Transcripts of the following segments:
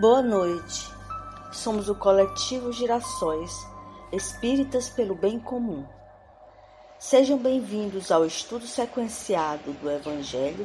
Boa noite. Somos o coletivo Girassóis, espíritas pelo bem comum. Sejam bem-vindos ao estudo sequenciado do Evangelho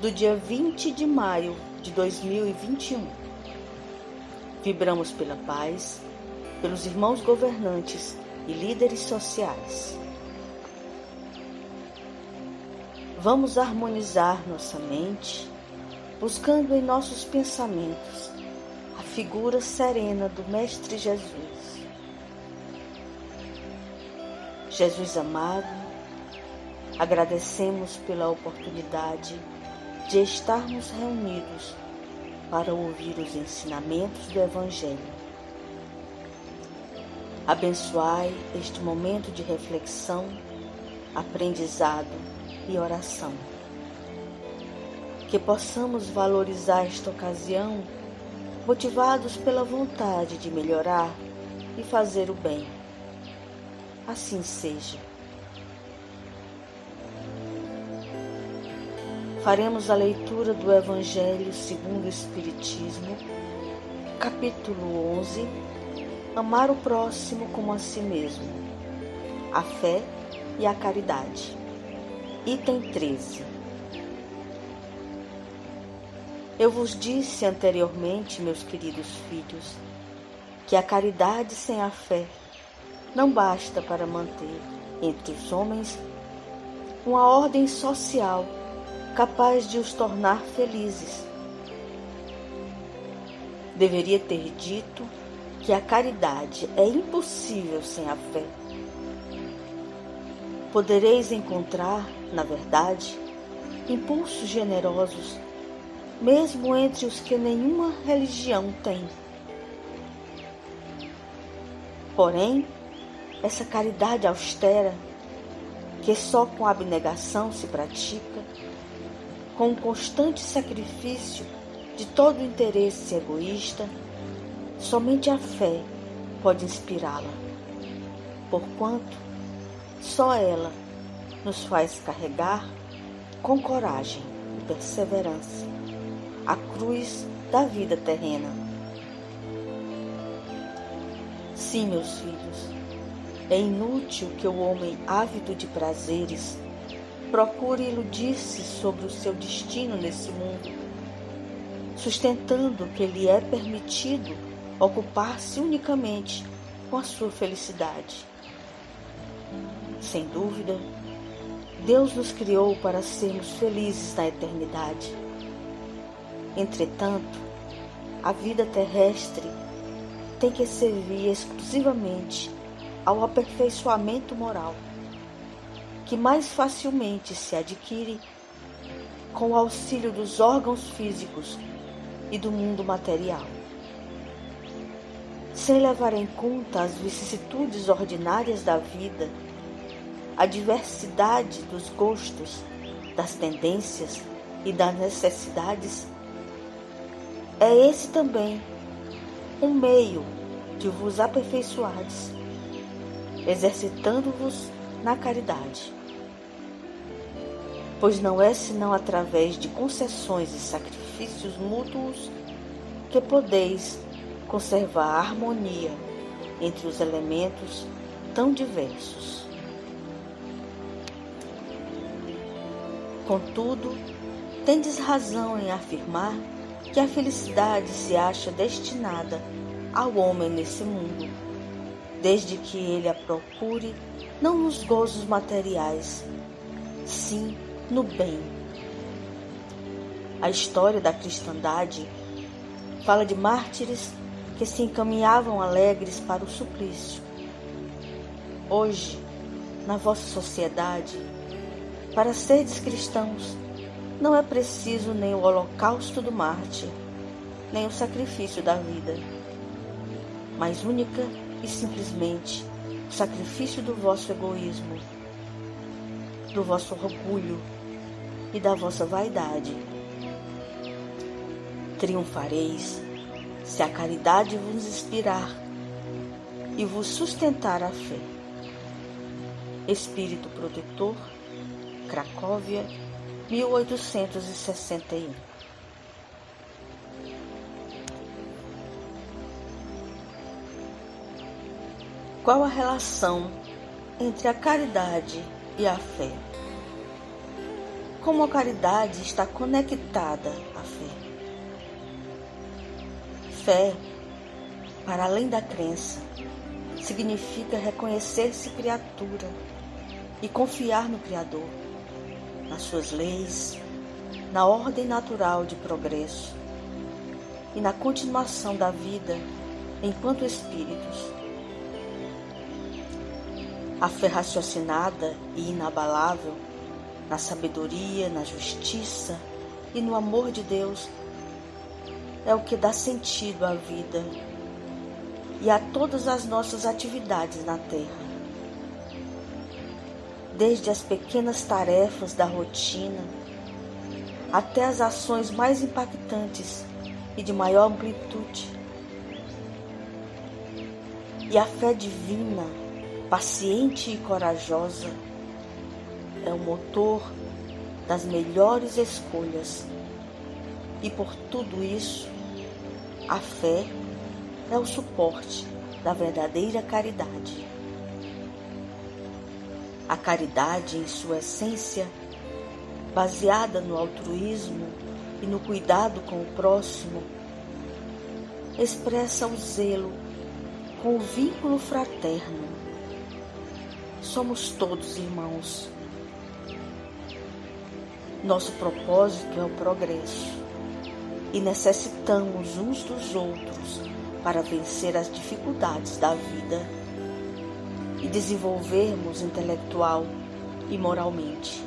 do dia 20 de maio de 2021. Vibramos pela paz, pelos irmãos governantes e líderes sociais. Vamos harmonizar nossa mente, buscando em nossos pensamentos figura serena do Mestre Jesus. Jesus amado, agradecemos pela oportunidade de estarmos reunidos para ouvir os ensinamentos do Evangelho. Abençoai este momento de reflexão, aprendizado e oração. Que possamos valorizar esta ocasião motivados pela vontade de melhorar e fazer o bem. Assim seja. Faremos a leitura do Evangelho segundo o Espiritismo, capítulo 11, Amar o próximo como a si mesmo, a fé e a caridade. Item 13. Eu vos disse anteriormente, meus queridos filhos, que a caridade sem a fé não basta para manter entre os homens uma ordem social capaz de os tornar felizes. Deveria ter dito que a caridade é impossível sem a fé. Podereis encontrar, na verdade, impulsos generosos mesmo entre os que nenhuma religião tem. Porém, essa caridade austera, que só com abnegação se pratica, com o constante sacrifício de todo interesse egoísta, somente a fé pode inspirá-la, porquanto só ela nos faz carregar com coragem e perseverança a cruz da vida terrena. Sim, meus filhos, é inútil que o homem ávido de prazeres procure iludir-se sobre o seu destino nesse mundo, sustentando que lhe é permitido ocupar-se unicamente com a sua felicidade. Sem dúvida, Deus nos criou para sermos felizes na eternidade Entretanto, a vida terrestre tem que servir exclusivamente ao aperfeiçoamento moral, que mais facilmente se adquire com o auxílio dos órgãos físicos e do mundo material. Sem levar em conta as vicissitudes ordinárias da vida, a diversidade dos gostos, das tendências e das necessidades é esse também um meio de vos aperfeiçoardes, exercitando-vos na caridade. Pois não é senão através de concessões e sacrifícios mútuos que podeis conservar a harmonia entre os elementos tão diversos. Contudo, tendes razão em afirmar que a felicidade se acha destinada ao homem nesse mundo, desde que ele a procure não nos gozos materiais, sim no bem. A história da cristandade fala de mártires que se encaminhavam alegres para o suplício. Hoje, na vossa sociedade, para seres cristãos, não é preciso nem o holocausto do mártir, nem o sacrifício da vida, mas única e simplesmente o sacrifício do vosso egoísmo, do vosso orgulho e da vossa vaidade. Triunfareis se a caridade vos inspirar e vos sustentar a fé. Espírito protetor, Cracóvia, 1861. Qual a relação entre a caridade e a fé? Como a caridade está conectada à fé? Fé, para além da crença, significa reconhecer-se criatura e confiar no Criador nas suas leis, na ordem natural de progresso e na continuação da vida enquanto espíritos. A fé raciocinada e inabalável na sabedoria, na justiça e no amor de Deus é o que dá sentido à vida e a todas as nossas atividades na Terra. Desde as pequenas tarefas da rotina até as ações mais impactantes e de maior amplitude. E a fé divina, paciente e corajosa, é o motor das melhores escolhas. E por tudo isso, a fé é o suporte da verdadeira caridade. A caridade, em sua essência, baseada no altruísmo e no cuidado com o próximo, expressa o zelo com o vínculo fraterno. Somos todos irmãos. Nosso propósito é o progresso e necessitamos uns dos outros para vencer as dificuldades da vida e desenvolvermos intelectual e moralmente,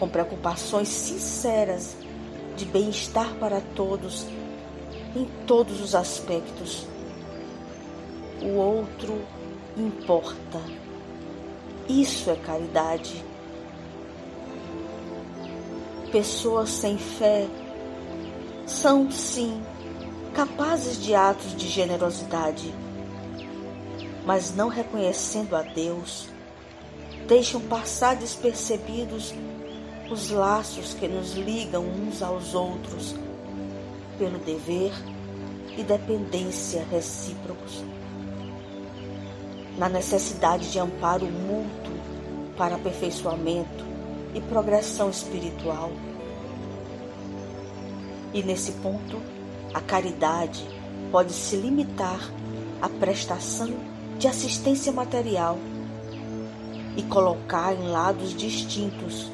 com preocupações sinceras de bem-estar para todos em todos os aspectos. O outro importa. Isso é caridade. Pessoas sem fé são, sim, capazes de atos de generosidade, mas não reconhecendo a Deus, deixam passar despercebidos os laços que nos ligam uns aos outros pelo dever e dependência recíprocos. Na necessidade de amparo mútuo para aperfeiçoamento e progressão espiritual. E nesse ponto, a caridade pode se limitar à prestação de assistência material e colocar em lados distintos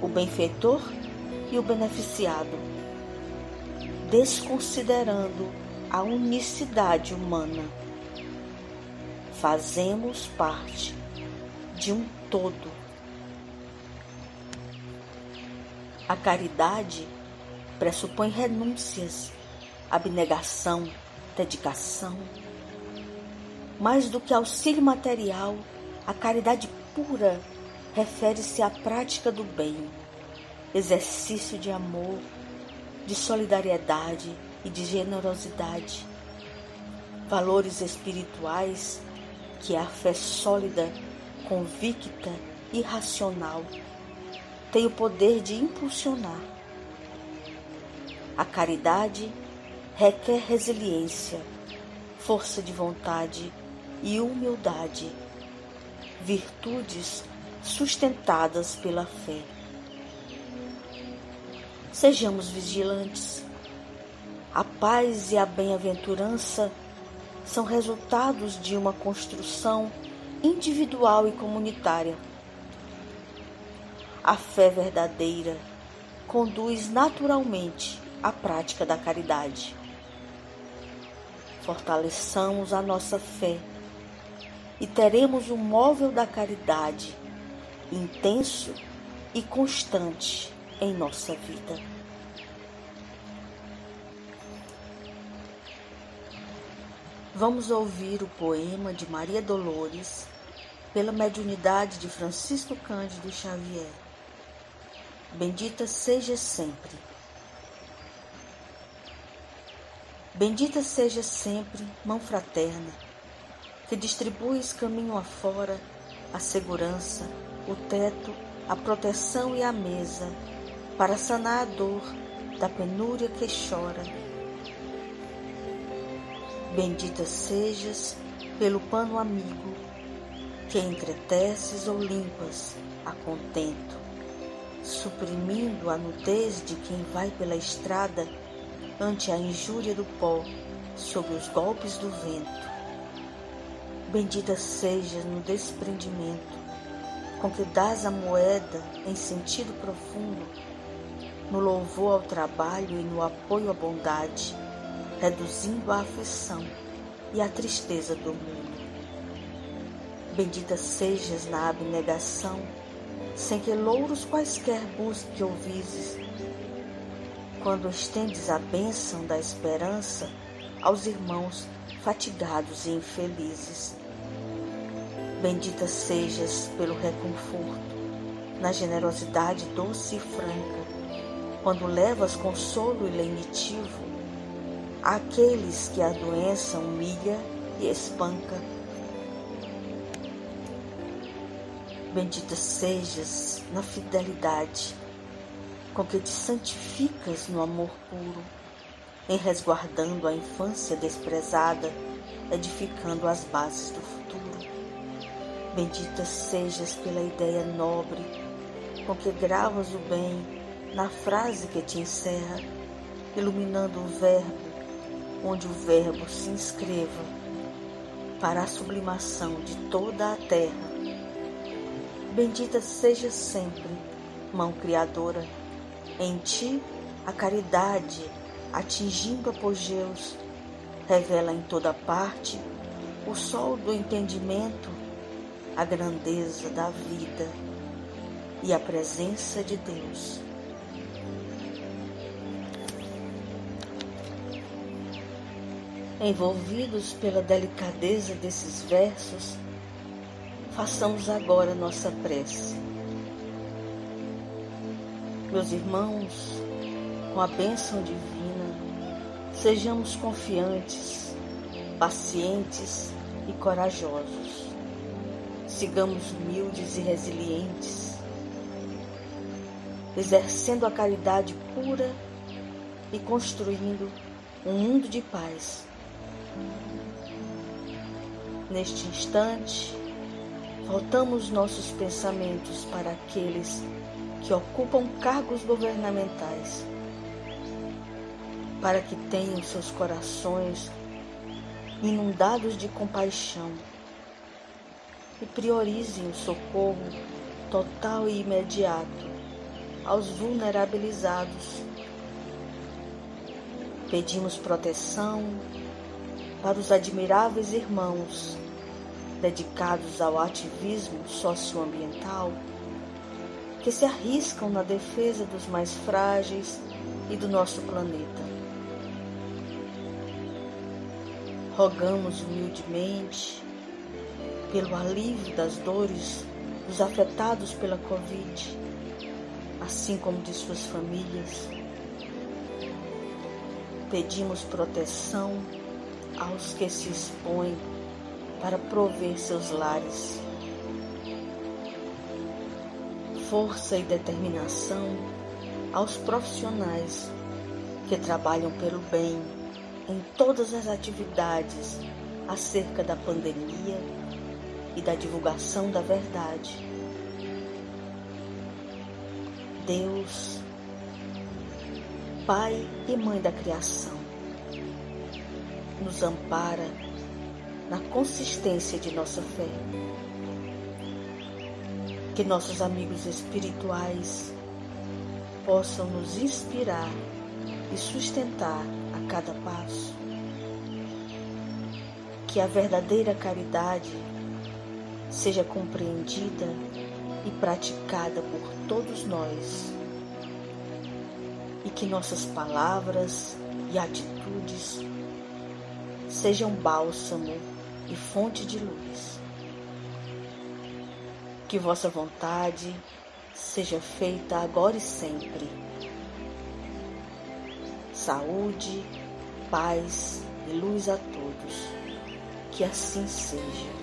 o benfeitor e o beneficiado, desconsiderando a unicidade humana. Fazemos parte de um todo. A caridade pressupõe renúncias abnegação, dedicação. Mais do que auxílio material, a caridade pura refere-se à prática do bem, exercício de amor, de solidariedade e de generosidade. Valores espirituais que a fé sólida, convicta e racional tem o poder de impulsionar. A caridade requer resiliência, força de vontade e humildade, virtudes sustentadas pela fé. Sejamos vigilantes. A paz e a bem-aventurança são resultados de uma construção individual e comunitária. A fé verdadeira conduz naturalmente à prática da caridade fortaleçamos a nossa fé e teremos o móvel da caridade intenso e constante em nossa vida. Vamos ouvir o poema de Maria Dolores pela mediunidade de Francisco Cândido Xavier. Bendita seja sempre. Bendita seja sempre mão fraterna, que distribuis caminho afora a segurança, o teto, a proteção e a mesa, para sanar a dor da penúria que chora. Bendita sejas, pelo pano amigo, que entreteces ou limpas a contento, suprimindo a nudez de quem vai pela estrada ante a injúria do pó, sob os golpes do vento. Bendita sejas no desprendimento, com que dás a moeda em sentido profundo, no louvor ao trabalho e no apoio à bondade, reduzindo a aflição e a tristeza do mundo. Bendita sejas na abnegação, sem que louros quaisquer busque ou vises, quando estendes a bênção da esperança aos irmãos fatigados e infelizes. Bendita sejas pelo reconforto, na generosidade doce e franca, quando levas consolo e lenitivo àqueles que a doença humilha e espanca. Bendita sejas na fidelidade, com que te santificas no amor puro, em resguardando a infância desprezada, edificando as bases do futuro. Bendita sejas pela ideia nobre com que gravas o bem na frase que te encerra, iluminando o Verbo, onde o Verbo se inscreva para a sublimação de toda a terra. Bendita seja sempre, mão criadora, em ti a caridade, atingindo apogeus, revela em toda parte o sol do entendimento a grandeza da vida e a presença de Deus. Envolvidos pela delicadeza desses versos, façamos agora nossa prece. Meus irmãos, com a bênção divina, sejamos confiantes, pacientes e corajosos sigamos humildes e resilientes, exercendo a caridade pura e construindo um mundo de paz. Neste instante, voltamos nossos pensamentos para aqueles que ocupam cargos governamentais, para que tenham seus corações inundados de compaixão e priorizem o socorro total e imediato aos vulnerabilizados. Pedimos proteção para os admiráveis irmãos dedicados ao ativismo socioambiental que se arriscam na defesa dos mais frágeis e do nosso planeta. Rogamos humildemente pelo alívio das dores dos afetados pela Covid, assim como de suas famílias. Pedimos proteção aos que se expõem para prover seus lares. Força e determinação aos profissionais que trabalham pelo bem em todas as atividades acerca da pandemia e da divulgação da verdade. Deus, Pai e Mãe da criação, nos ampara na consistência de nossa fé. Que nossos amigos espirituais possam nos inspirar e sustentar a cada passo. Que a verdadeira caridade seja compreendida e praticada por todos nós, e que nossas palavras e atitudes sejam bálsamo e fonte de luz. Que vossa vontade seja feita agora e sempre. Saúde, paz e luz a todos. Que assim seja.